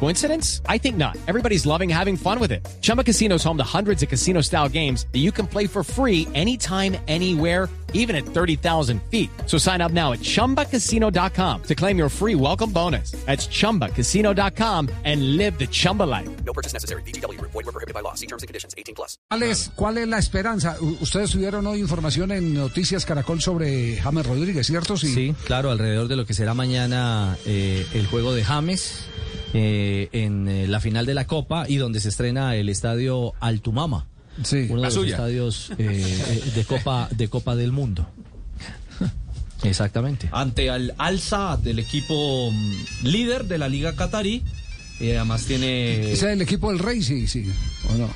Coincidence? I think not. Everybody's loving having fun with it. Chumba Casino is home to hundreds of casino style games that you can play for free anytime, anywhere, even at 30,000 feet. So sign up now at chumbacasino.com to claim your free welcome bonus. That's chumbacasino.com and live the Chumba life. No purchase necessary. BGW. Void were prohibited by law. See terms and conditions. 18 plus. ¿Cuál es, ¿Cuál es la esperanza? Ustedes tuvieron hoy información en Noticias Caracol sobre James Rodríguez, ¿cierto? Sí, claro, alrededor de lo que será mañana eh, el juego de James eh, en eh, la final de la Copa y donde se estrena el estadio Altumama, Sí. uno de los estadios eh, eh, de Copa de Copa del Mundo. Exactamente. ante al Al-Saad, del equipo mm, líder de la Liga Qatarí. Y además tiene, Ese es el equipo del Rey, sí, sí. ¿O no?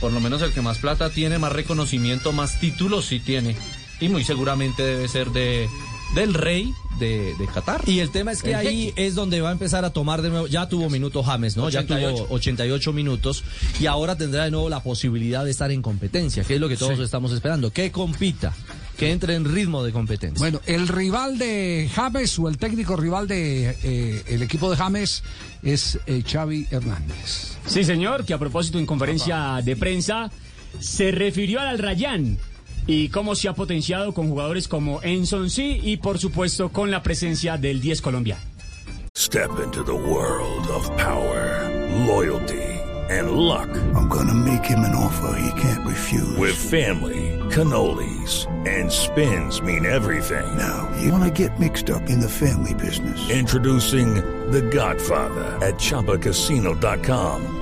por lo menos el que más plata tiene, más reconocimiento, más títulos sí tiene. Y muy seguramente debe ser de del rey de, de Qatar. Y el tema es que El ahí jeque. es donde va a empezar a tomar de nuevo. Ya tuvo minutos James, ¿no? Ya 88. tuvo 88 minutos y ahora tendrá de nuevo la posibilidad de estar en competencia, que es lo que todos Sí. estamos esperando. Que compita, que entre en ritmo de competencia. Bueno, el rival de James o el técnico rival de eh, el equipo de James es eh, Xavi Hernández. Sí, señor, que a propósito en conferencia de prensa se refirió al Rayán y cómo se ha potenciado con jugadores como Enson Sí y por supuesto con la presencia del 10 colombiano. Step into the world of power, loyalty, and luck. I'm gonna make him an offer he can't refuse. With family, cannolis, and spins mean everything. now, you wanna get mixed up in the family business. Introducing The Godfather at ChumbaCasino.com.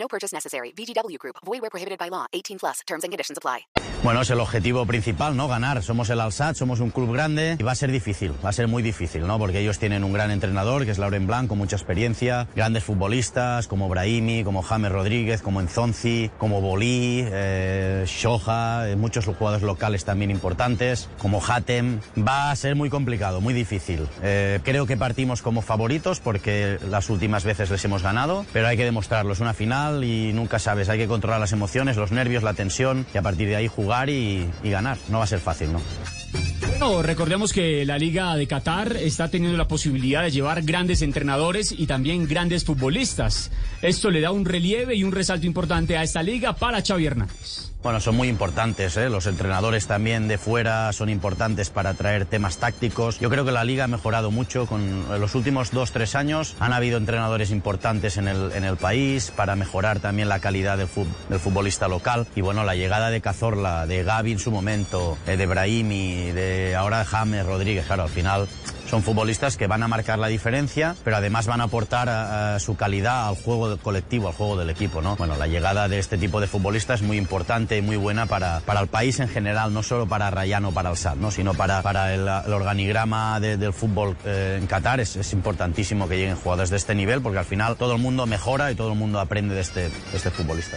No purchase necessary. VGW Group. Void where prohibited by law. 18 plus. Terms and conditions apply. Bueno, es el objetivo principal, ¿no? Ganar. Somos el Alsat, somos un club grande y va a ser difícil, va a ser muy difícil, ¿no? Porque ellos tienen un gran entrenador, que es Lauren Blanc, con mucha experiencia, grandes futbolistas como Brahimi, como James Rodríguez, como Enzonzi, como Bolí, eh, Shoja, eh, muchos jugadores locales también importantes, como Hatem. Va a ser muy complicado, muy difícil. Eh, creo que partimos como favoritos porque las últimas veces les hemos ganado, pero hay que demostrarlo. Es una final y nunca sabes, hay que controlar las emociones, los nervios, la tensión y a partir de ahí jugar y, ganar. No va a ser fácil, ¿no? Recordemos que la Liga de Qatar está teniendo la posibilidad de llevar grandes entrenadores y también grandes futbolistas. Esto le da un relieve y un resalto importante a esta liga para Xavi Hernández. Bueno, son muy importantes, ¿eh? los entrenadores también de fuera son importantes para traer temas tácticos. Yo creo que la liga ha mejorado mucho con los últimos dos, tres años. Han habido entrenadores importantes en el, en el país para mejorar también la calidad del, fut- del futbolista local. Y bueno, la llegada de Cazorla, de Gaby en su momento, eh, de Brahimi, de ahora James Rodríguez, claro, al final son futbolistas que van a marcar la diferencia, pero además van a aportar a- a su calidad al juego colectivo, al juego del equipo, ¿no? Bueno, la llegada de este tipo de futbolistas es muy importante y muy buena para, para el país en general, no solo para Rayan o para el SAD, ¿no? Sino para, para el, organigrama de- del fútbol eh, en Qatar. Es, es importantísimo que lleguen jugadores de este nivel, porque al final todo el mundo mejora y todo el mundo aprende de este, de este futbolista.